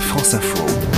France Info.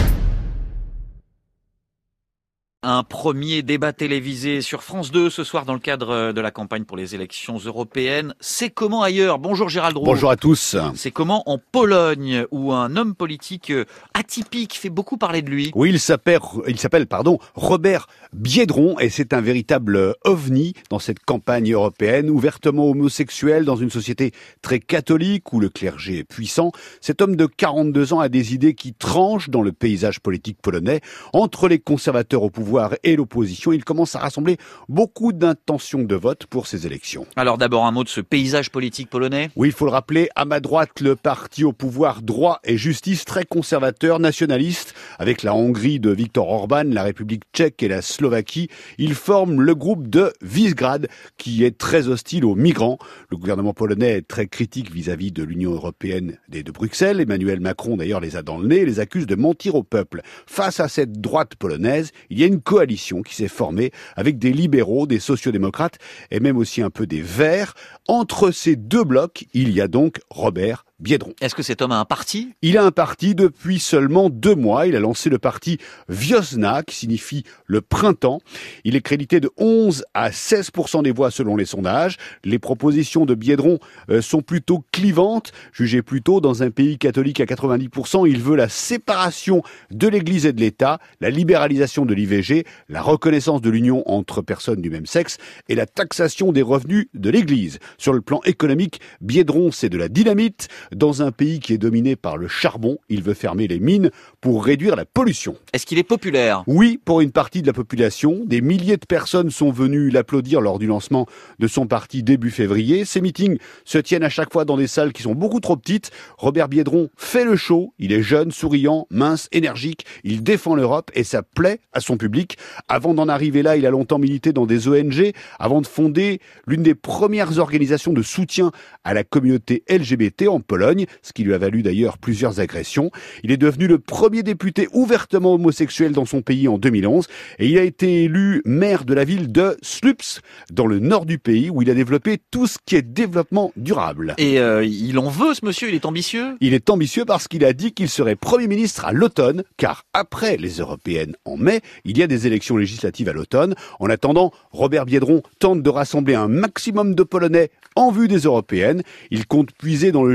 Un premier débat télévisé sur France 2 ce soir dans le cadre de la campagne pour les élections européennes. C'est comment ailleurs? Bonjour Gérald Roux. Bonjour à tous. C'est comment en Pologne où un homme politique atypique fait beaucoup parler de lui? Oui, il s'appelle, il s'appelle pardon, Robert Biedron et c'est un véritable ovni dans cette campagne européenne, ouvertement homosexuel dans une société très catholique où le clergé est puissant. Cet homme de 42 ans a des idées qui tranchent dans le paysage politique polonais entre les conservateurs au pouvoir et l'opposition, il commence à rassembler beaucoup d'intentions de vote pour ces élections. Alors d'abord un mot de ce paysage politique polonais Oui, il faut le rappeler, à ma droite, le parti au pouvoir droit et justice très conservateur, nationaliste, avec la Hongrie de Viktor Orban, la République tchèque et la Slovaquie. Il forme le groupe de Visegrad, qui est très hostile aux migrants. Le gouvernement polonais est très critique vis-à-vis de l'Union européenne et de Bruxelles. Emmanuel Macron, d'ailleurs, les a dans le nez et les accuse de mentir au peuple. Face à cette droite polonaise, il y a une coalition qui s'est formée avec des libéraux, des sociodémocrates et même aussi un peu des verts. Entre ces deux blocs, il y a donc Robert Biedron. Est-ce que cet homme a un parti? Il a un parti depuis seulement deux mois. Il a lancé le parti Viosna, qui signifie le printemps. Il est crédité de 11 à 16% des voix selon les sondages. Les propositions de Biedron euh, sont plutôt clivantes. Jugez plutôt dans un pays catholique à 90% il veut la séparation de l'Église et de l'État, la libéralisation de l'IVG, la reconnaissance de l'union entre personnes du même sexe et la taxation des revenus de l'Église. Sur le plan économique, Biedron, c'est de la dynamite. Dans un pays qui est dominé par le charbon, il veut fermer les mines pour réduire la pollution. Est-ce qu'il est populaire? Oui, pour une partie de la population. Des milliers de personnes sont venues l'applaudir lors du lancement de son parti début février. Ces meetings se tiennent à chaque fois dans des salles qui sont beaucoup trop petites. Robert Biedron fait le show. Il est jeune, souriant, mince, énergique. Il défend l'Europe et ça plaît à son public. Avant d'en arriver là, il a longtemps milité dans des ONG avant de fonder l'une des premières organisations de soutien à la communauté LGBT en Pologne ce qui lui a valu d'ailleurs plusieurs agressions. Il est devenu le premier député ouvertement homosexuel dans son pays en 2011 et il a été élu maire de la ville de Slups, dans le nord du pays, où il a développé tout ce qui est développement durable. Et euh, il en veut, ce monsieur, il est ambitieux? Il est ambitieux parce qu'il a dit qu'il serait Premier ministre à l'automne, car après les européennes en mai, il y a des élections législatives à l'automne. En attendant, Robert Biedron tente de rassembler un maximum de Polonais en vue des européennes. Il compte puiser dans le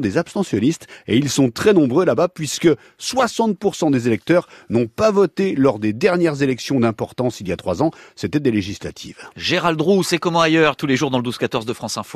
des abstentionnistes et ils sont très nombreux là-bas puisque 60% des électeurs n'ont pas voté lors des dernières élections d'importance il y a trois ans. C'était des législatives. Gérald Roux, c'est comment ailleurs tous les jours dans le 12-14 de France Info?